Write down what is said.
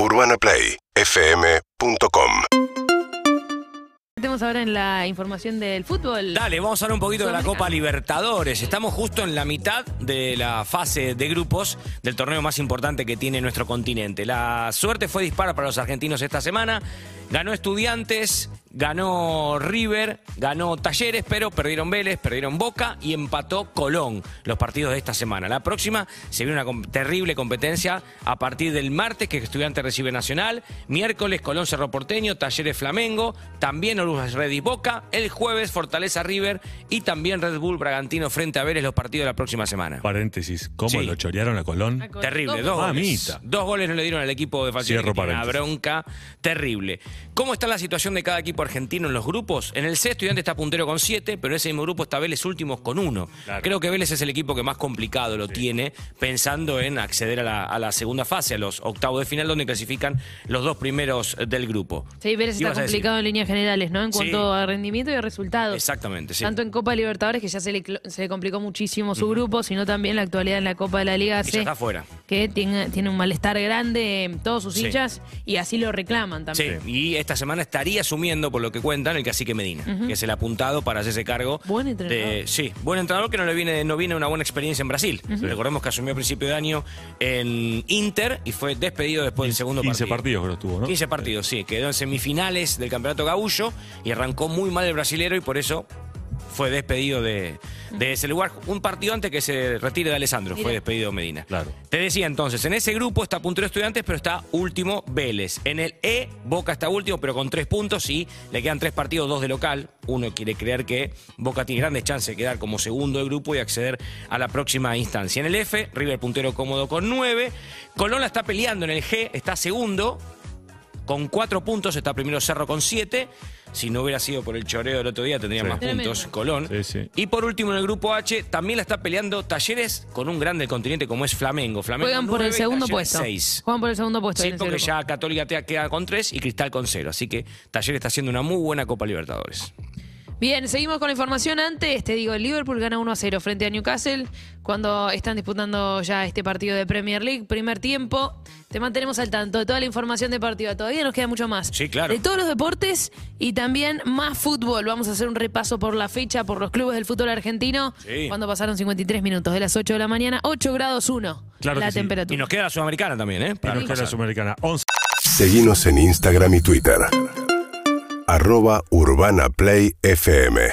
UrbanaPlayFM.com Estamos ahora en la información del fútbol. Dale, vamos a hablar un poquito de la. Copa Libertadores. Estamos justo en la mitad de la fase de grupos del torneo más importante que tiene nuestro continente. La suerte fue dispara para los argentinos esta semana. Ganó Estudiantes, ganó River, ganó Talleres, pero perdieron Vélez, perdieron Boca y empató Colón los partidos de esta semana. La próxima se viene una com- terrible competencia a partir del martes que Estudiantes recibe Nacional, miércoles Colón Cerro Porteño, Talleres Flamengo, también Orujas Red y Boca, el jueves Fortaleza River y también Red Bull Bragantino frente a Vélez los partidos de la próxima semana. Paréntesis, ¿cómo Sí. lo chorearon a Colón? A Colón. Terrible, Dos goles. Mamita. Dos goles no le dieron al equipo de tiene Una bronca terrible. ¿Cómo está la situación de cada equipo argentino en los grupos? En el C, Estudiante está puntero con siete, pero en ese mismo grupo está Vélez últimos con uno. Claro. Creo que Vélez es el equipo que más complicado lo tiene, pensando en acceder a la, a la segunda fase, a los octavos de final, donde clasifican los dos primeros del grupo. Sí, Vélez está complicado en líneas generales, ¿no? En Sí. cuanto a rendimiento y a resultados. Exactamente, sí. Tanto en Copa Libertadores, que ya se le, se le complicó muchísimo su grupo, sino también la actualidad en la Copa de la Liga Y ya C, está afuera. que tiene, tiene un malestar grande en todos sus Sí. hinchas y así lo reclaman Sí, también. y esta semana estaría asumiendo, por lo que cuentan, el cacique Medina, que es el apuntado para hacerse cargo. Buen entrenador. de- sí, buen entrenador que no le viene, no viene una buena experiencia en Brasil. Recordemos que asumió a principio de año en Inter y fue despedido después del segundo 15 partido. partidos creo que estuvo, ¿no? 15 partidos, sí. Quedó en semifinales del campeonato gaullo y arrancó muy mal el brasilero y por eso fue despedido de, de ese lugar. Un partido antes que se retire de Alessandro, fue despedido Medina. Claro. Te decía entonces, en ese grupo está puntero estudiantes, pero está último Vélez. En el E, Boca está último, pero con tres puntos y le quedan tres partidos, dos de local. Uno quiere creer que Boca tiene grandes chances de quedar como segundo del grupo y acceder a la próxima instancia. En el F, River puntero cómodo con nueve. Colón la está peleando en el G, está segundo con cuatro puntos, está primero Cerro con siete. Si no hubiera sido por el choreo del otro día, tendría Sí. más Tremendo. puntos Colón. Sí, sí. Y por último, en el grupo H, también la está peleando Talleres con un grande del continente como es Flamengo. Flamengo Juegan por el nueve, segundo Talleres puesto. seis. Juegan por el segundo puesto. Sí, en ese porque grupo. ya Católica te queda con tres y Cristal con cero. Así que Talleres está haciendo una muy buena Copa Libertadores. Bien, seguimos con la información antes. Te digo, el Liverpool gana 1 a 0 frente a Newcastle cuando están disputando ya este partido de Premier League. Primer tiempo. Te mantenemos al tanto de toda la información deportiva. Todavía nos queda mucho más. Sí, claro. De todos los deportes y también más fútbol. Vamos a hacer un repaso por la fecha, por los clubes del fútbol argentino. Sí. Cuando pasaron 53 minutos de las 8 de la mañana, 8 grados 1 Claro la que sí. temperatura. Y nos queda la Sudamericana también, ¿eh? Y nos queda la. Sudamericana. 11 Seguinos en Instagram y Twitter arroba Urbana Play FM